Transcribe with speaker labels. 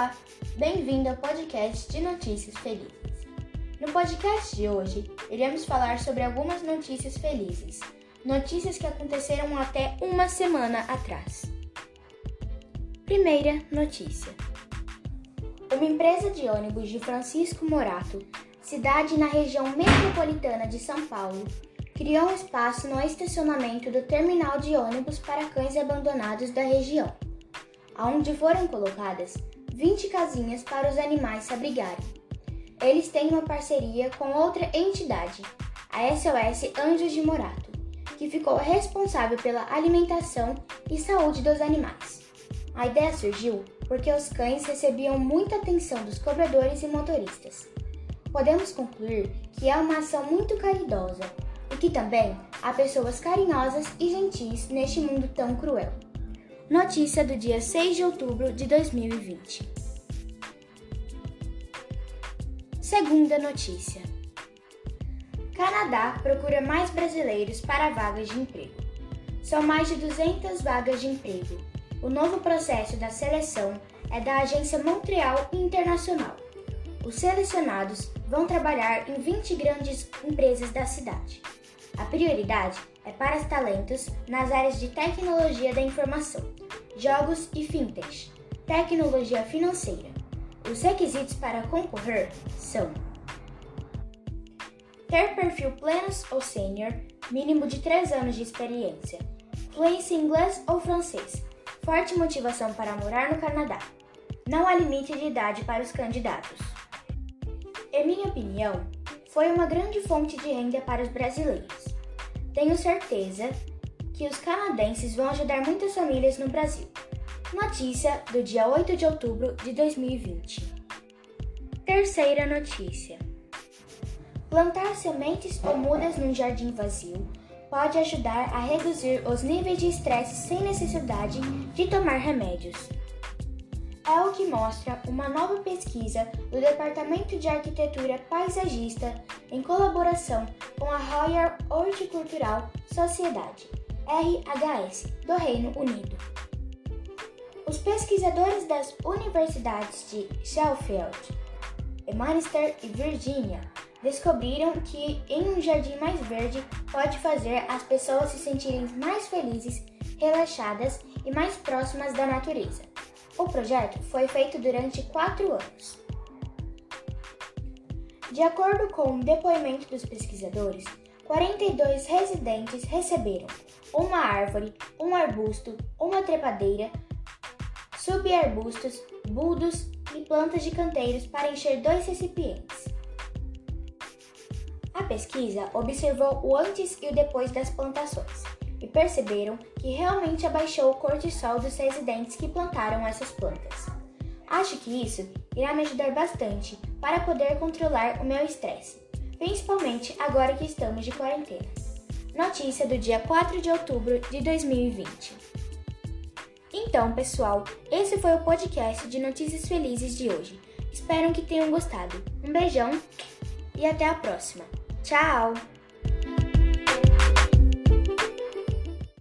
Speaker 1: Olá, bem-vindo ao podcast de Notícias Felizes. No podcast de hoje, iremos falar sobre algumas notícias felizes, notícias que aconteceram até uma semana atrás. Primeira notícia: Uma empresa de ônibus de Francisco Morato, cidade na região metropolitana de São Paulo, criou um espaço no estacionamento do terminal de ônibus para cães abandonados da região, onde foram colocadas 20 casinhas para os animais se abrigarem. Eles têm uma parceria com outra entidade, a SOS Anjos de Morato, que ficou responsável pela alimentação e saúde dos animais. A ideia surgiu porque os cães recebiam muita atenção dos cobradores e motoristas. Podemos concluir que é uma ação muito caridosa e que também há pessoas carinhosas e gentis neste mundo tão cruel. Notícia do dia 6 de outubro de 2020. Segunda notícia. Canadá procura mais brasileiros para vagas de emprego. São mais de 200 vagas de emprego. O novo processo da seleção é da agência Montreal Internacional. Os selecionados vão trabalhar em 20 grandes empresas da cidade. A prioridade é para os talentos nas áreas de tecnologia da informação, jogos e fintech, tecnologia financeira. Os requisitos para concorrer são ter perfil plenos ou sênior, mínimo de 3 anos de experiência, fluência em inglês ou francês, forte motivação para morar no Canadá. Não há limite de idade para os candidatos. Em minha opinião, foi uma grande fonte de renda para os brasileiros. Tenho certeza que os canadenses vão ajudar muitas famílias no Brasil. Notícia do dia 8 de outubro de 2020. Terceira notícia: Plantar sementes ou mudas num jardim vazio pode ajudar a reduzir os níveis de estresse sem necessidade de tomar remédios. É o que mostra uma nova pesquisa do Departamento de Arquitetura Paisagista em colaboração com a Royal Horticultural Sociedade, RHS, do Reino Unido. Os pesquisadores das universidades de Sheffield, Manchester e Virgínia descobriram que em um jardim mais verde pode fazer as pessoas se sentirem mais felizes, relaxadas e mais próximas da natureza. O projeto foi feito durante quatro anos. De acordo com o depoimento dos pesquisadores, 42 residentes receberam uma árvore, um arbusto, uma trepadeira, subarbustos, buldos e plantas de canteiros para encher dois recipientes. A pesquisa observou o antes e o depois das plantações e perceberam que realmente abaixou o cortisol dos residentes que plantaram essas plantas. Acho que isso irá me ajudar bastante para poder controlar o meu estresse, principalmente agora que estamos de quarentena. Notícia do dia 4 de outubro de 2020. Então, pessoal, esse foi o podcast de Notícias Felizes de hoje. Espero que tenham gostado. Um beijão e até a próxima. Tchau!